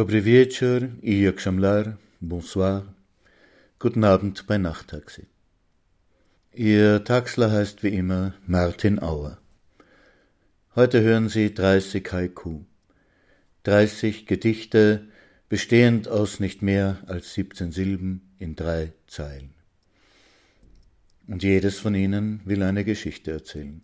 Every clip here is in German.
Dobry wieczór i akşamlar, bonsoir. Guten Abend bei Nachttaxi. Ihr Taxler heißt wie immer Martin Auer. Heute hören Sie 30 Haiku. 30 Gedichte, bestehend aus nicht mehr als 17 Silben in drei Zeilen. Und jedes von ihnen will eine Geschichte erzählen.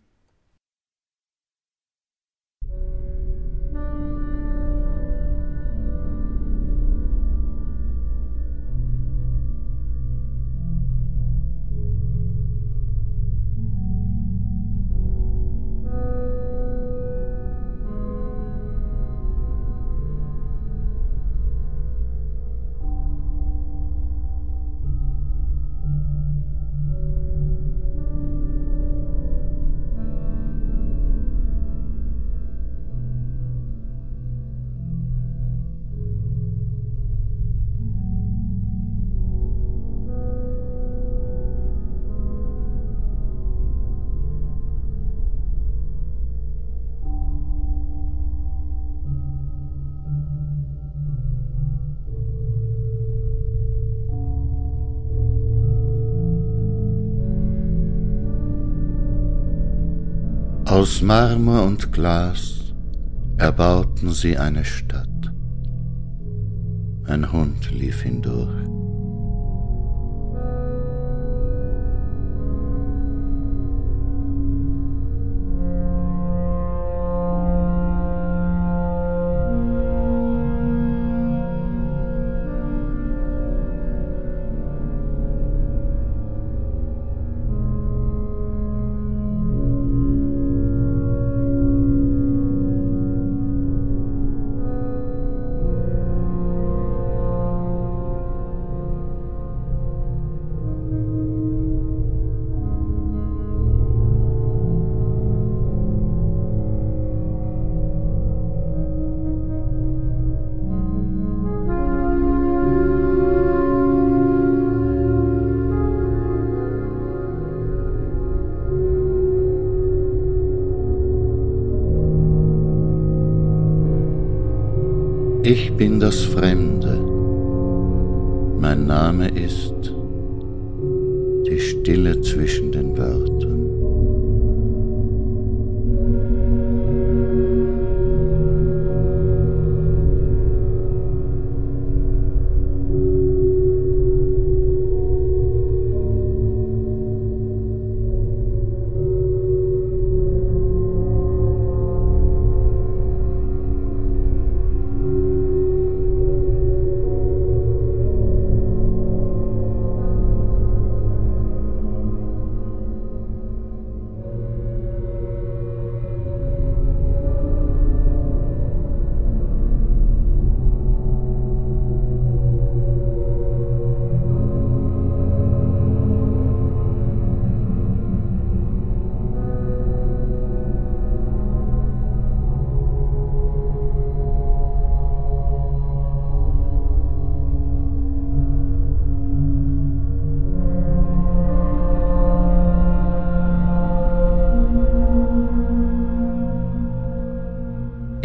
Aus Marmor und Glas erbauten sie eine Stadt. Ein Hund lief hindurch. Ich bin das Fremde. Mein Name ist die Stille zwischen den Wörtern.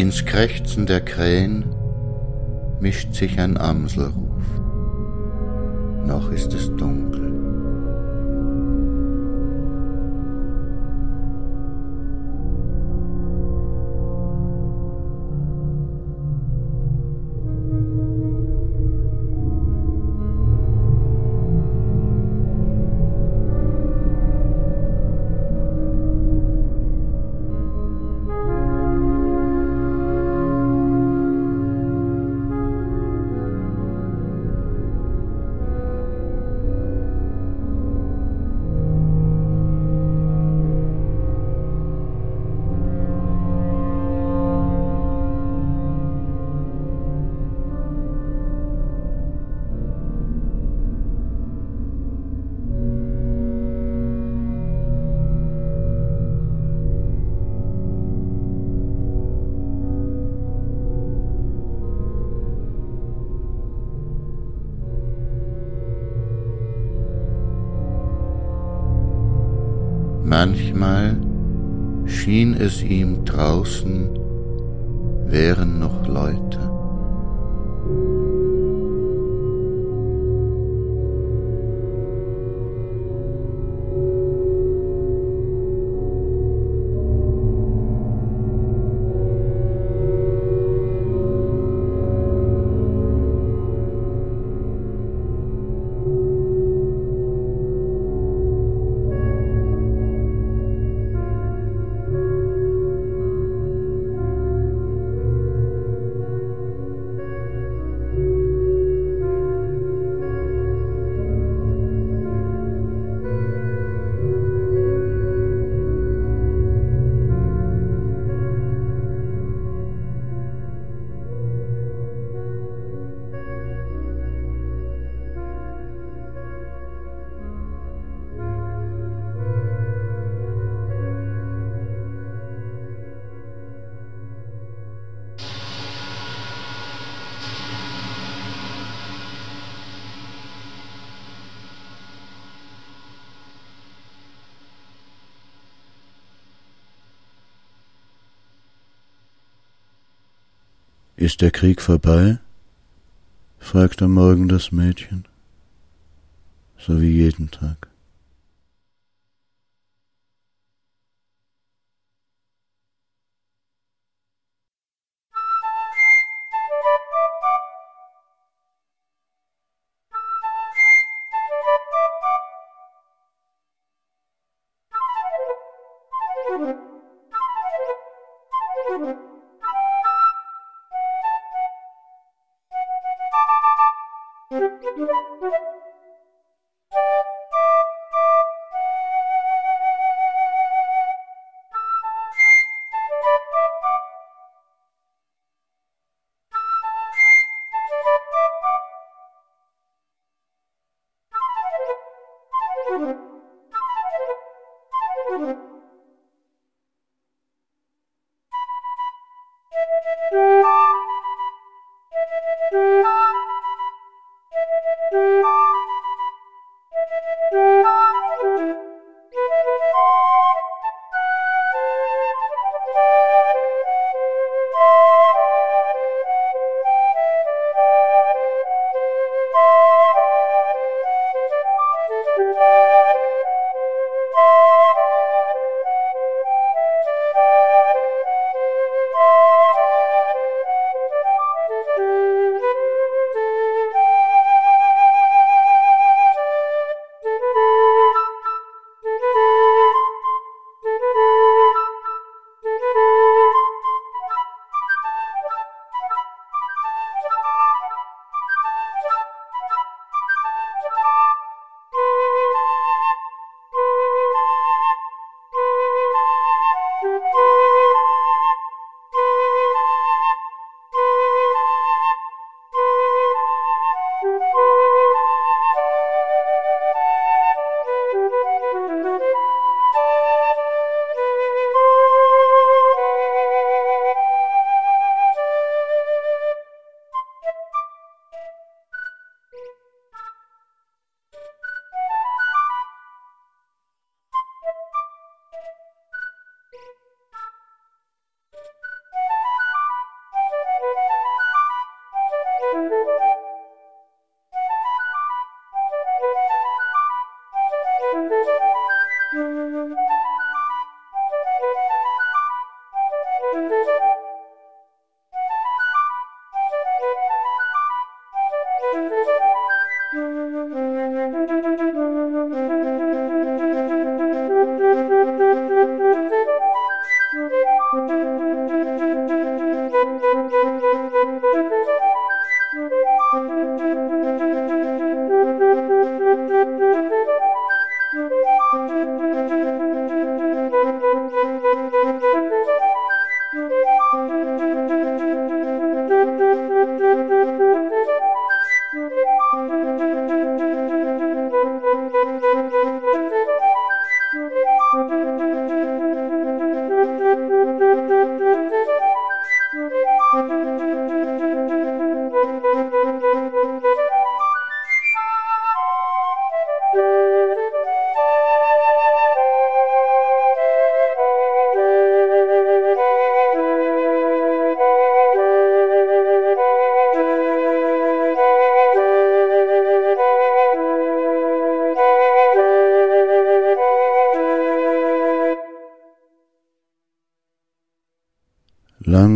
Ins Krächzen der Krähen mischt sich ein Amselruf. Noch ist es dunkel. Draußen wären Ist der Krieg vorbei? fragt am Morgen das Mädchen, so wie jeden Tag.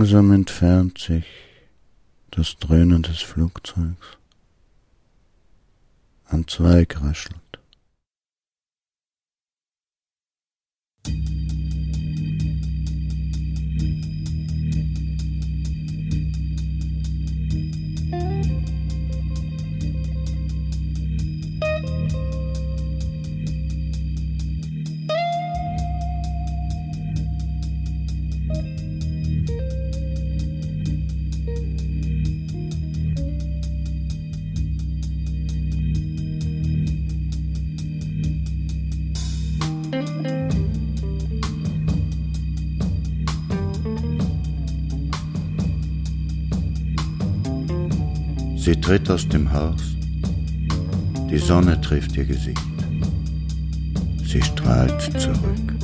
Langsam entfernt sich das Dröhnen des Flugzeugs. Ein Zweig raschelt. Sie tritt aus dem Haus. Die Sonne trifft ihr Gesicht. Sie strahlt zurück.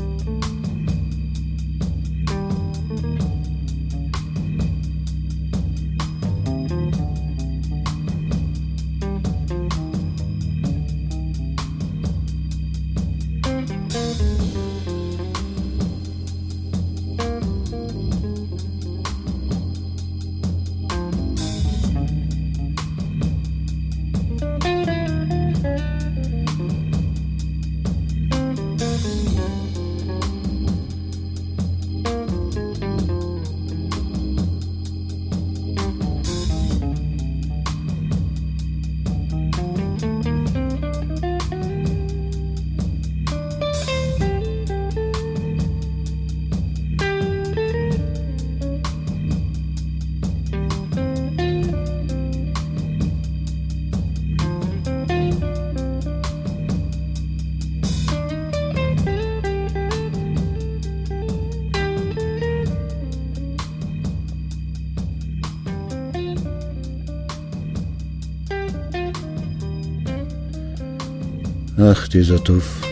des étoffes.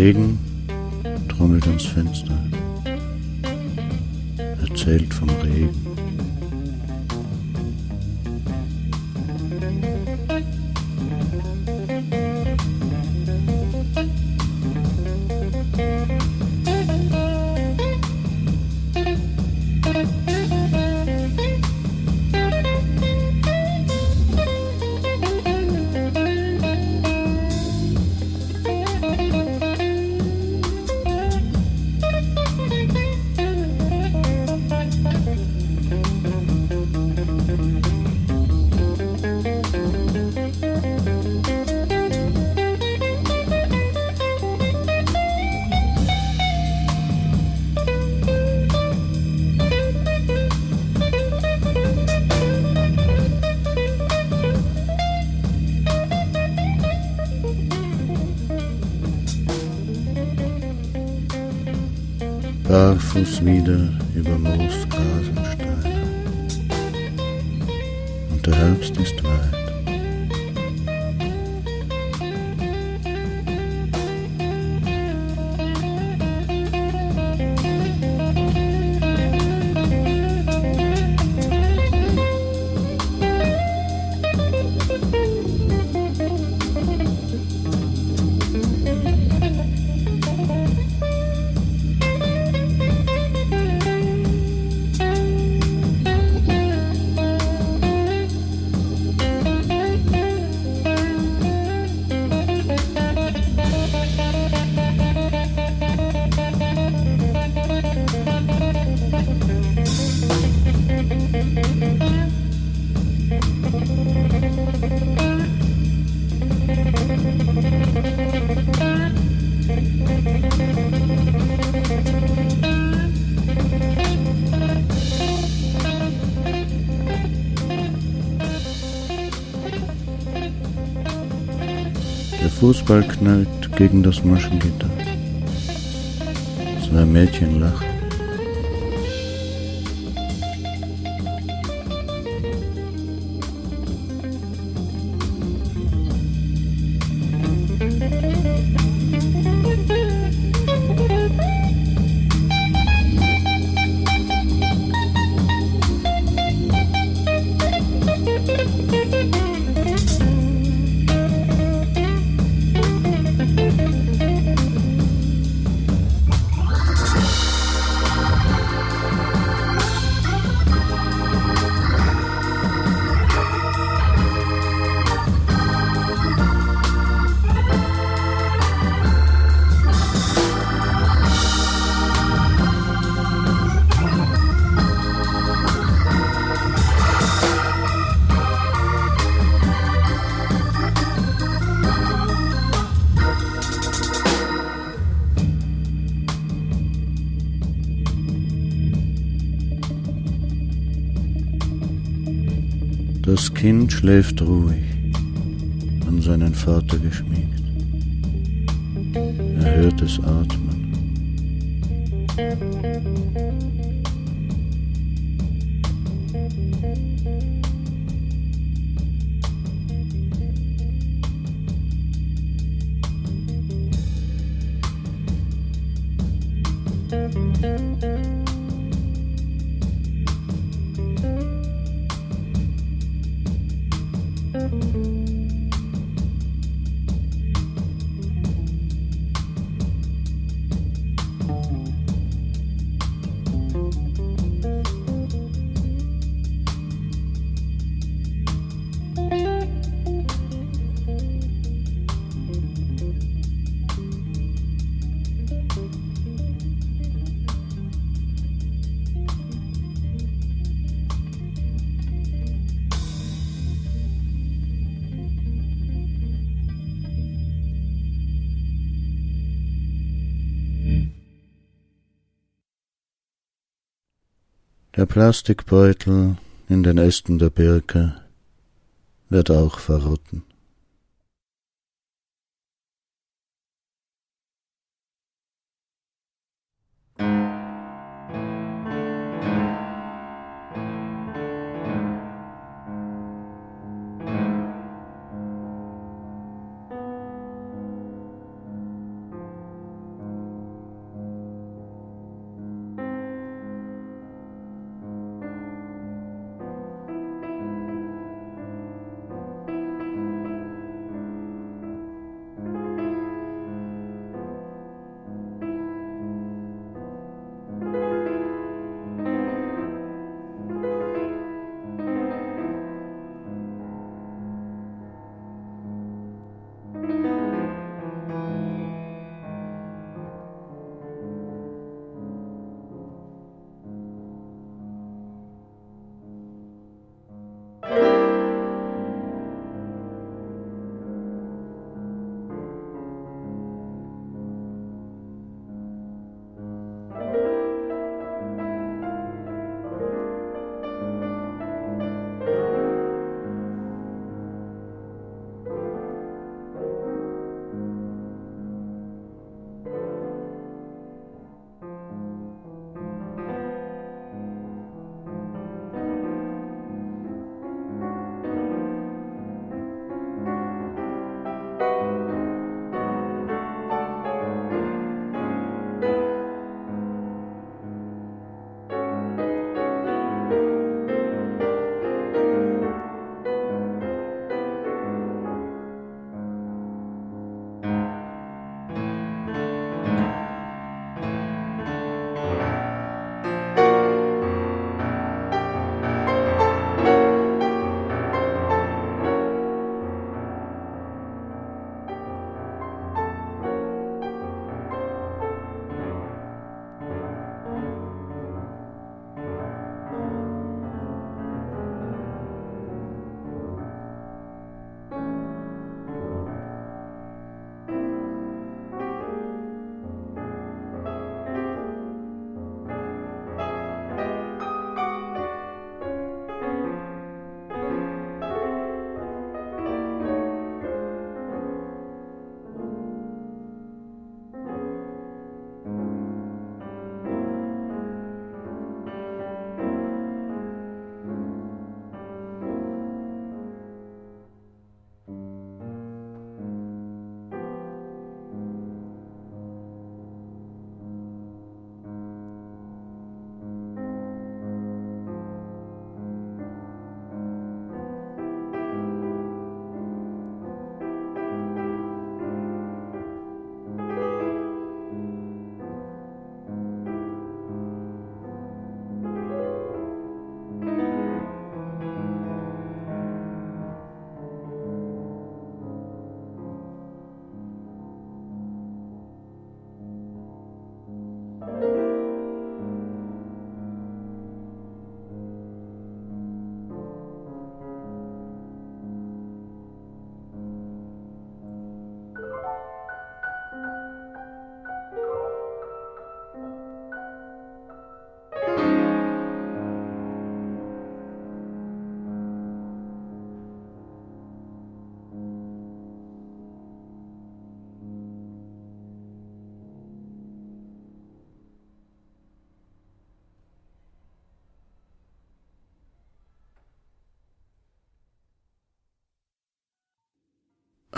Regen barfuß wieder über Moos, Gras und Steine. Und der Herbst ist weit. Fußball knallt gegen das Maschengitter. Zwei Mädchen lachen. Kind schläft ruhig, an seinen Vater geschmiegt. Er hört es atmen. Der Plastikbeutel in den Ästen der Birke wird auch verrotten.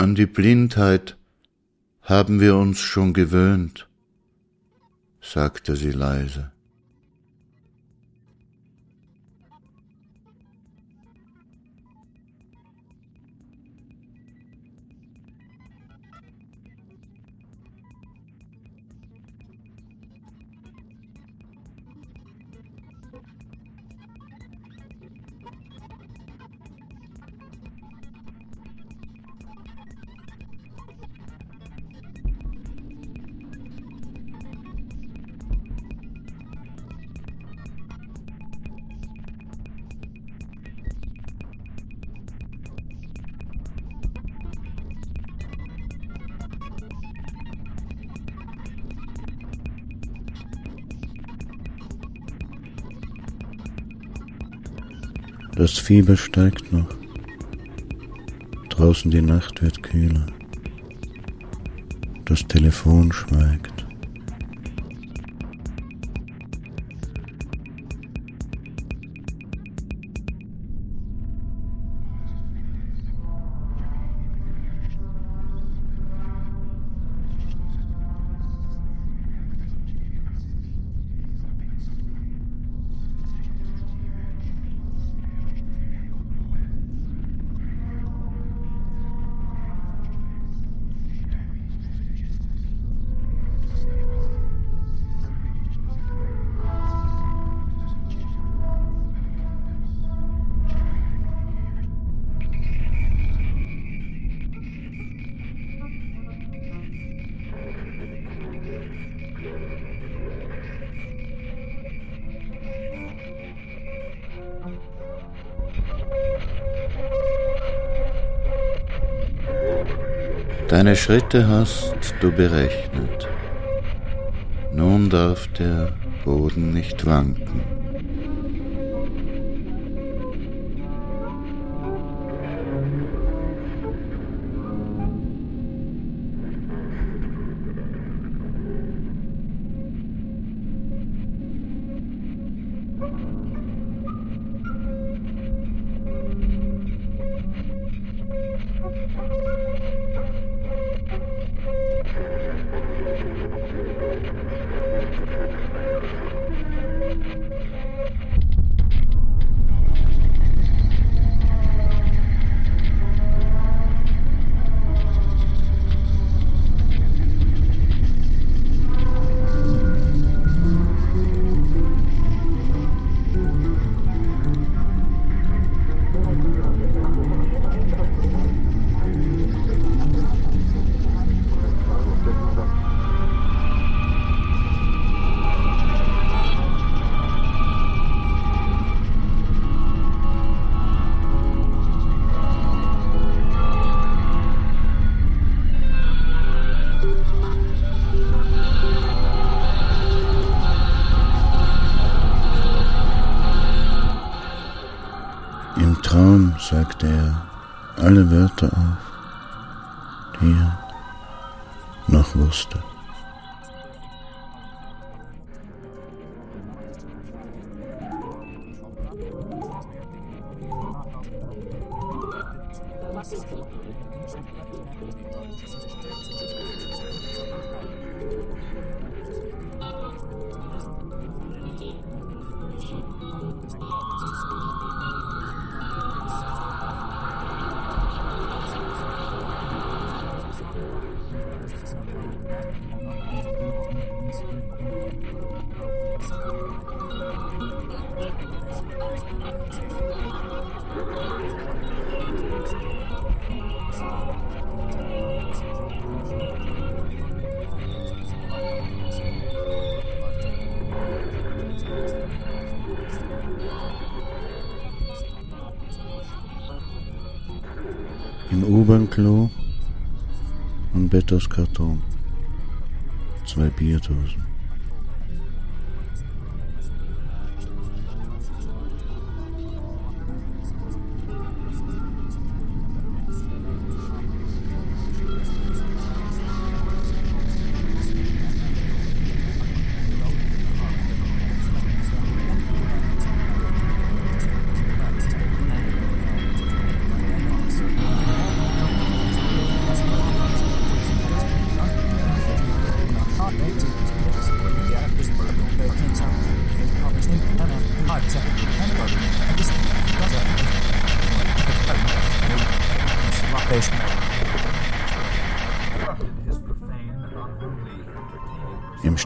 An die Blindheit haben wir uns schon gewöhnt, sagte sie leise. Das Fieber steigt noch. Draußen die Nacht wird kühler. Das Telefon schweigt. Deine Schritte hast du berechnet. Nun darf der Boden nicht wanken. Wörter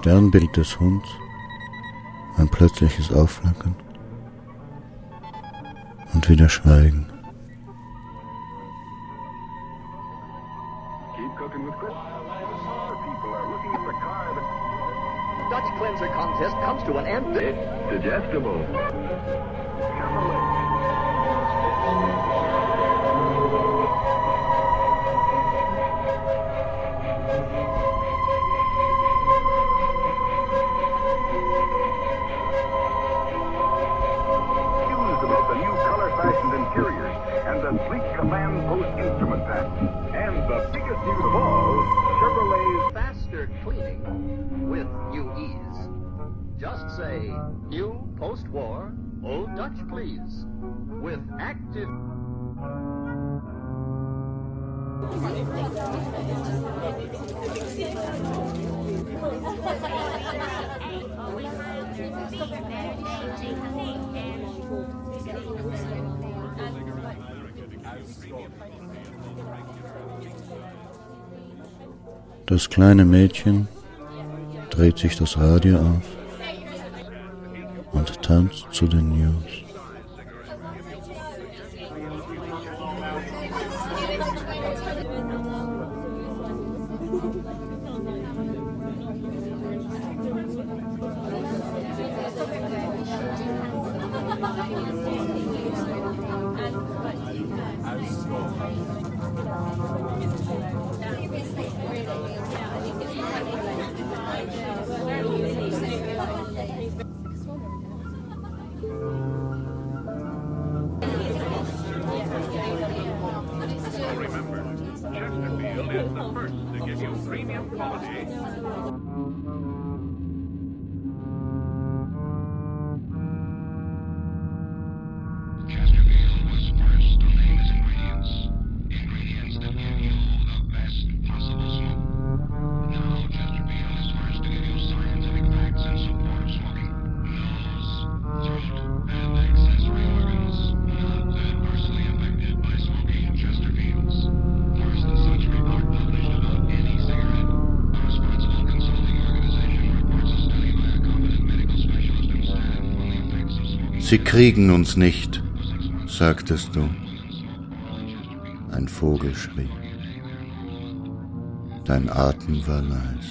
Sternbild des Hunds ein plötzliches Aufflackern und wieder Schweigen. Dutch cleanser contest comes to an end. It's digestible. Das kleine Mädchen dreht sich das Radio auf und tanzt zu den News. Sie kriegen uns nicht, sagtest du. Ein Vogel schrie. Dein Atem war leis.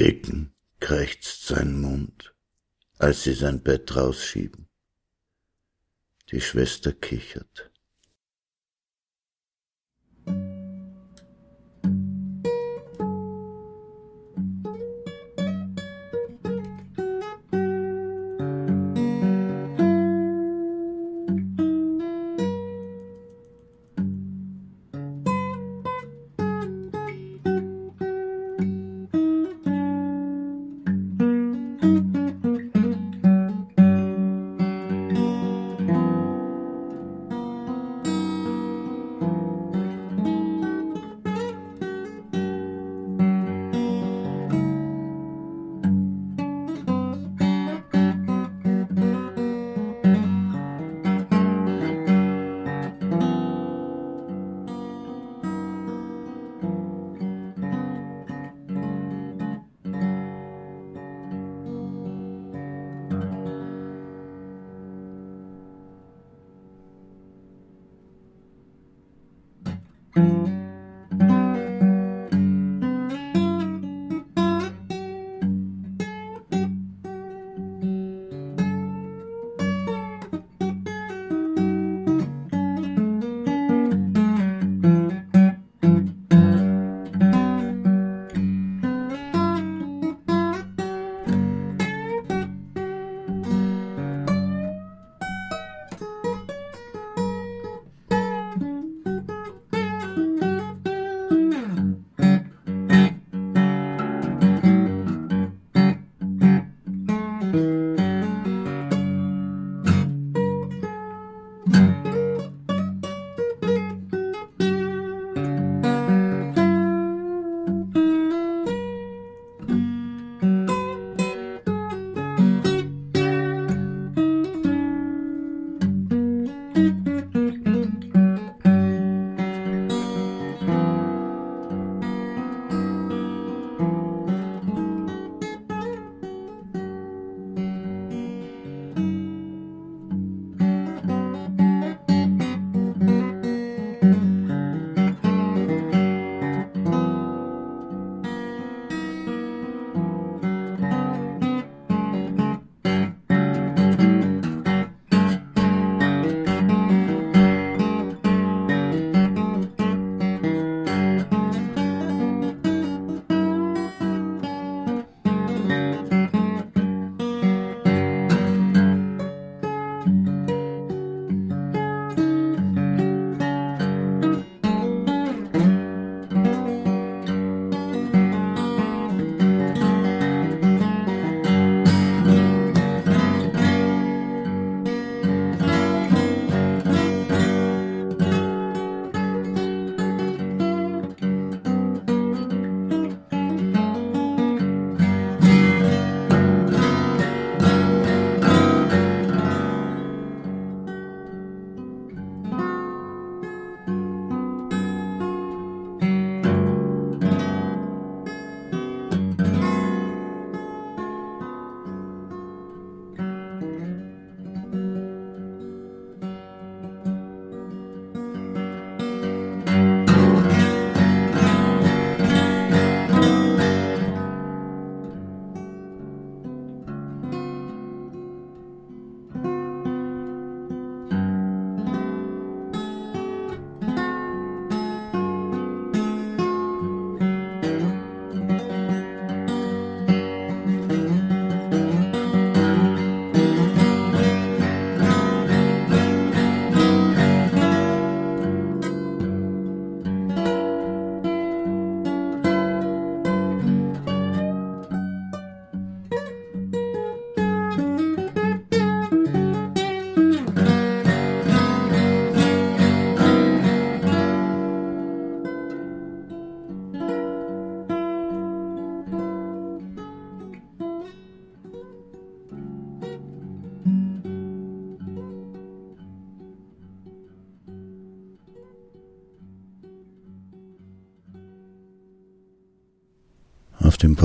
Ficken, krächzt sein Mund, als sie sein Bett rausschieben. Die Schwester kichert.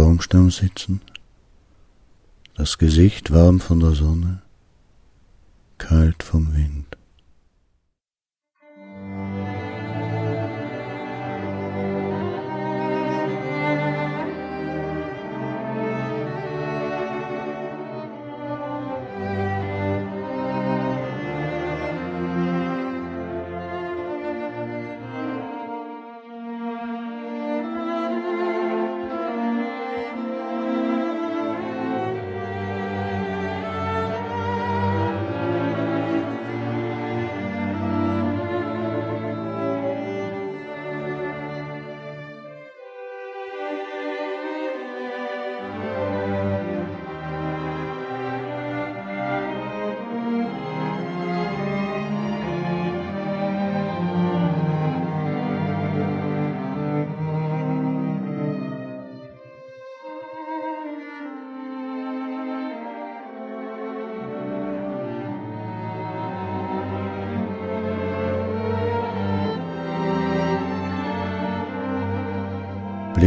Baumstamm sitzen, das Gesicht warm von der Sonne, kalt vom Wind.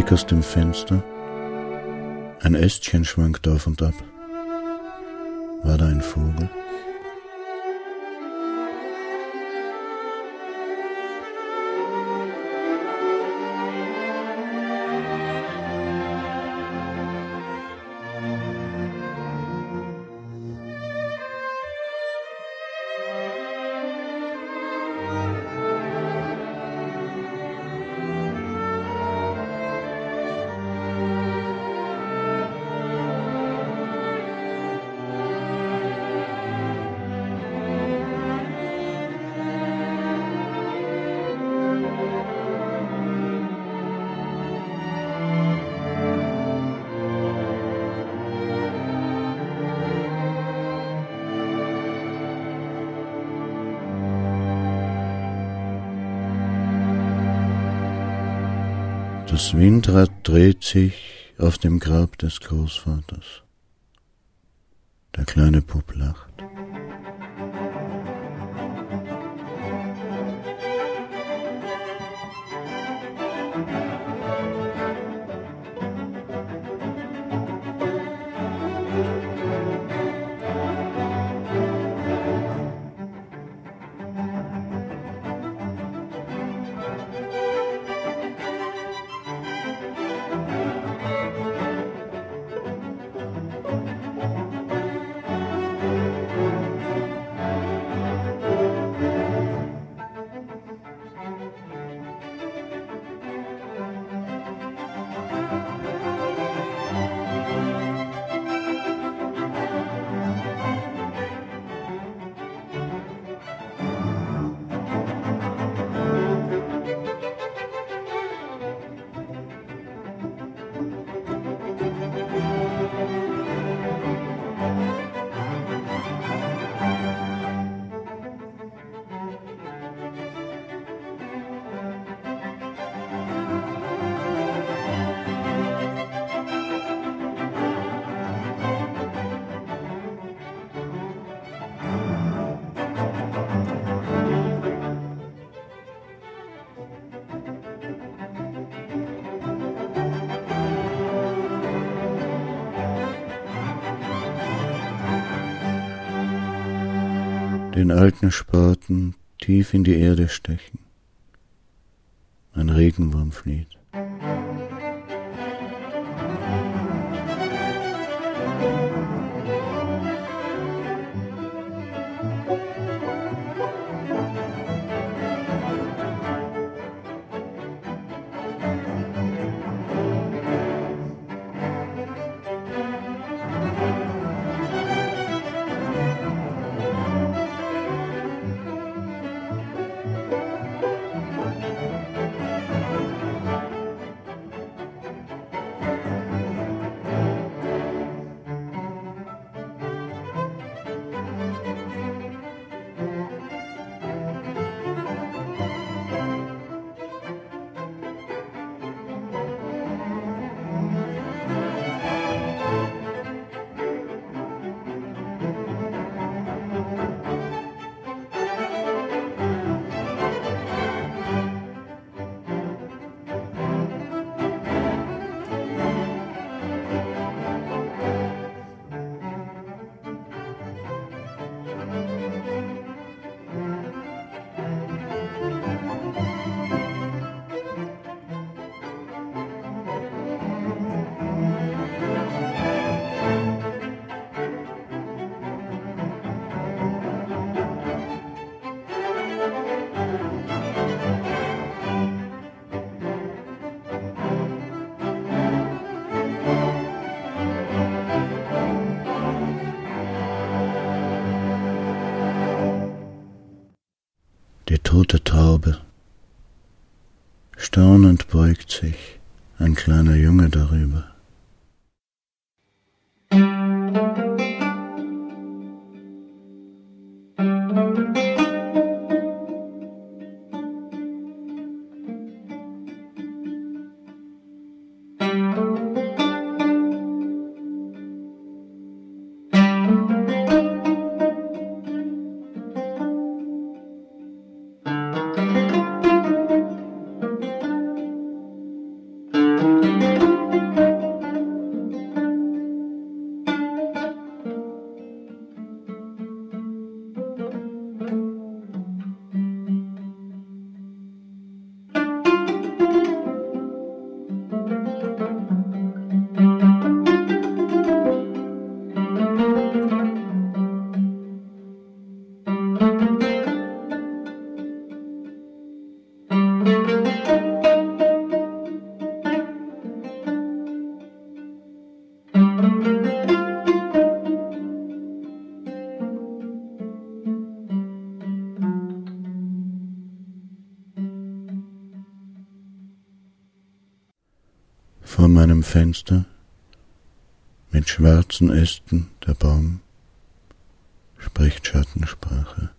Blick aus dem Fenster. Ein Ästchen schwankt auf und ab. War da ein Vogel? Das Windrad dreht sich auf dem Grab des Großvaters. Der kleine Bub lacht. Den alten Spaten tief in die Erde stechen. Ein Regenwurm flieht. Sich ein kleiner Junge darüber. Fenster mit schwarzen Ästen der Baum spricht Schattensprache.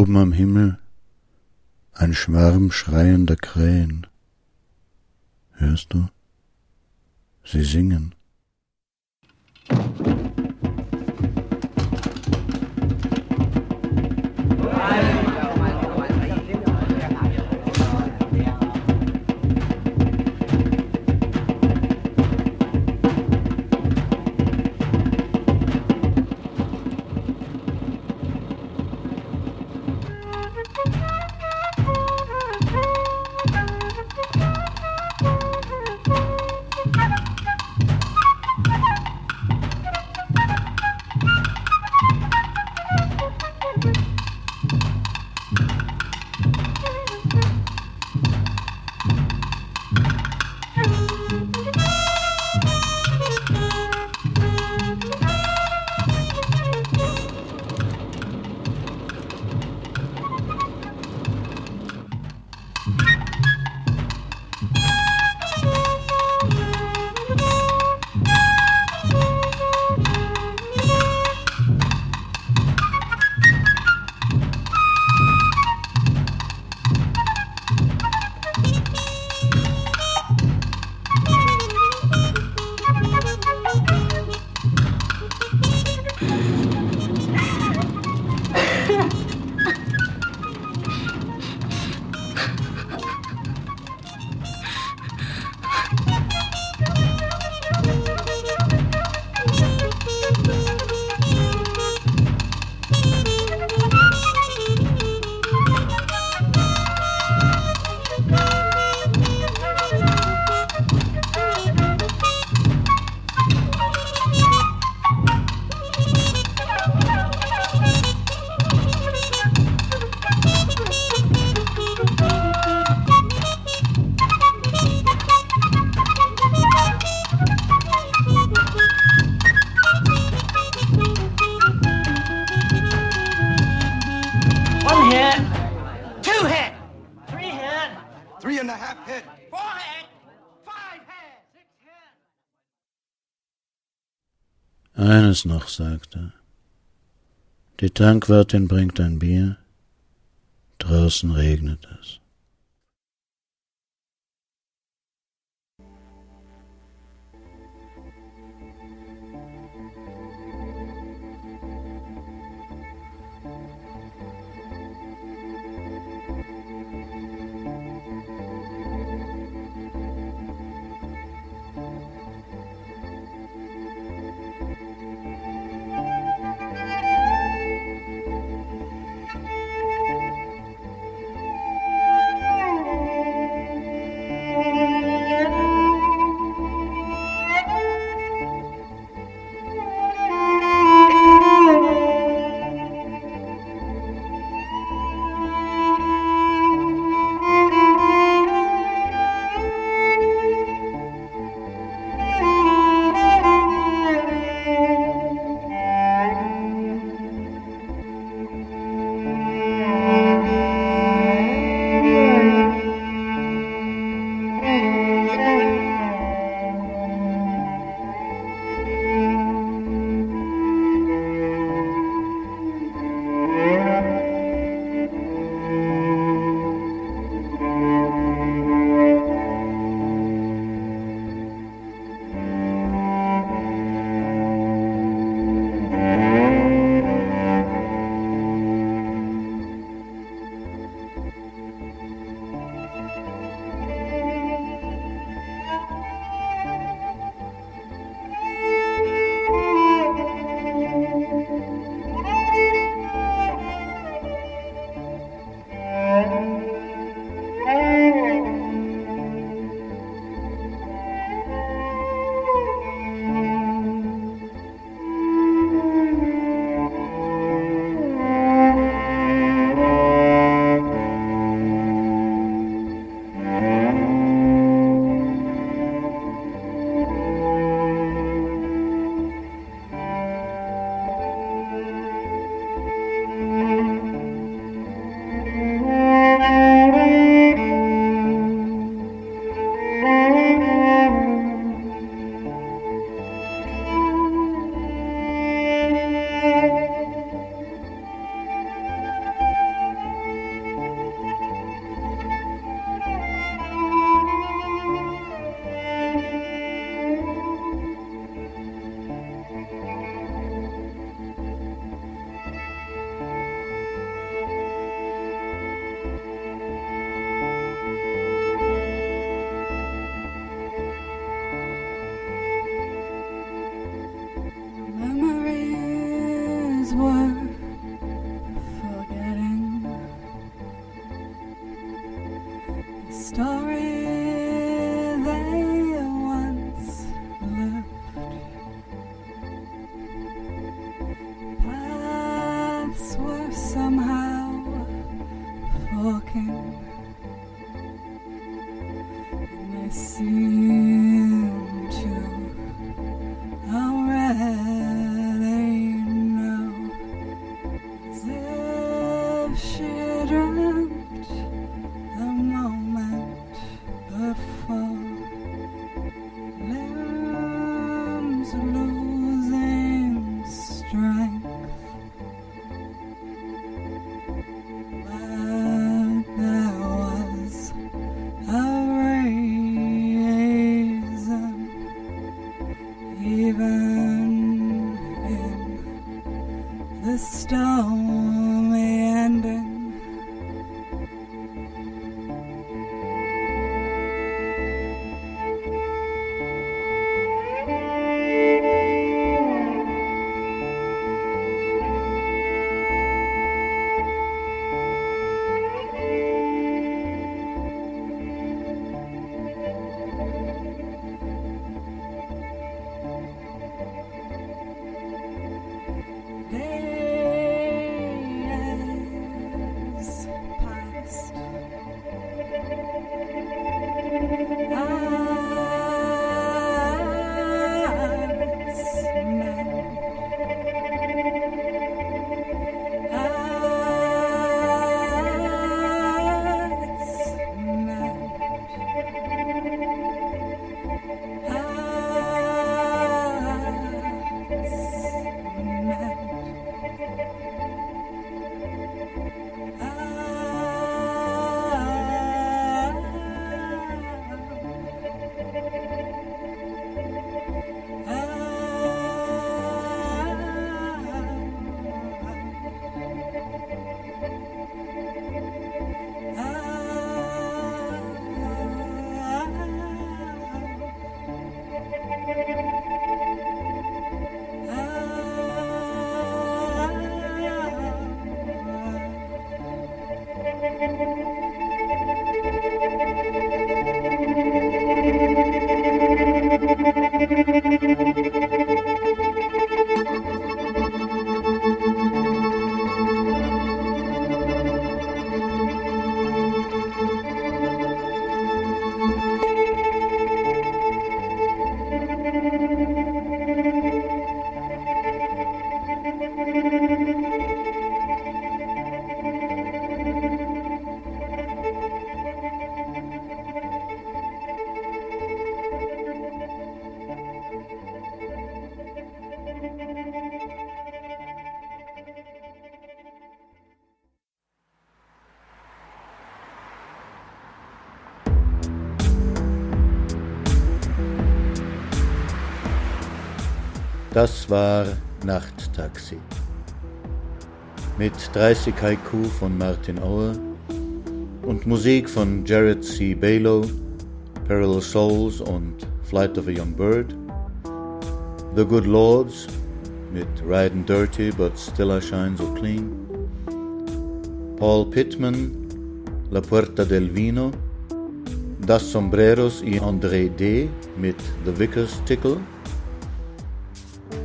Oben am Himmel ein Schwarm schreiender Krähen. Hörst du? Sie singen. es noch, sagte. Die Tankwirtin bringt ein Bier. Draußen regnet es. Nachttaxi. Mit 30 Haiku von Martin Auer und Musik von Jared C. Balow, Parallel Souls und Flight of a Young Bird, The Good Lords mit Riding Dirty but Still I Shine So Clean, Paul Pittman, La Puerta del Vino, Das Sombreros y André D. mit The Vicar's Tickle,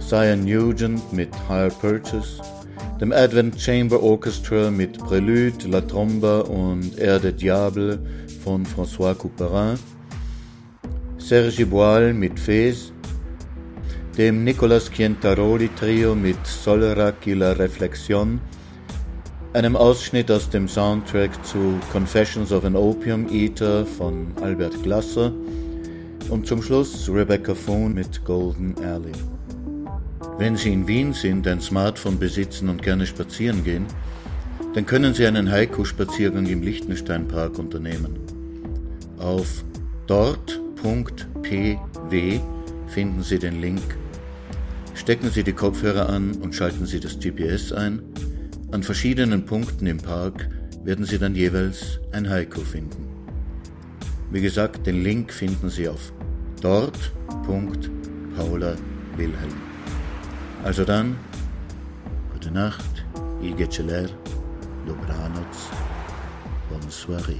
Sion Nugent mit Higher Purchase, dem Advent Chamber Orchestra mit Prélude, La Tromba und Air de Diable von François Couperin, Sergi Boal mit Fez, dem Nicolas Chientaroli Trio mit Solerac y la Reflexion, einem Ausschnitt aus dem Soundtrack zu Confessions of an Opium Eater von Albert Glasser und zum Schluss Rebecca Foon mit Golden Alley. Wenn Sie in Wien sind, ein Smartphone besitzen und gerne spazieren gehen, dann können Sie einen Haiku-Spaziergang im Liechtensteinpark unternehmen. Auf dort.pw finden Sie den Link. Stecken Sie die Kopfhörer an und schalten Sie das GPS ein. An verschiedenen Punkten im Park werden Sie dann jeweils ein Haiku finden. Wie gesagt, den Link finden Sie auf dort.paula Also dann, guten Nacht, geceler, dobranoc, bonne soirée.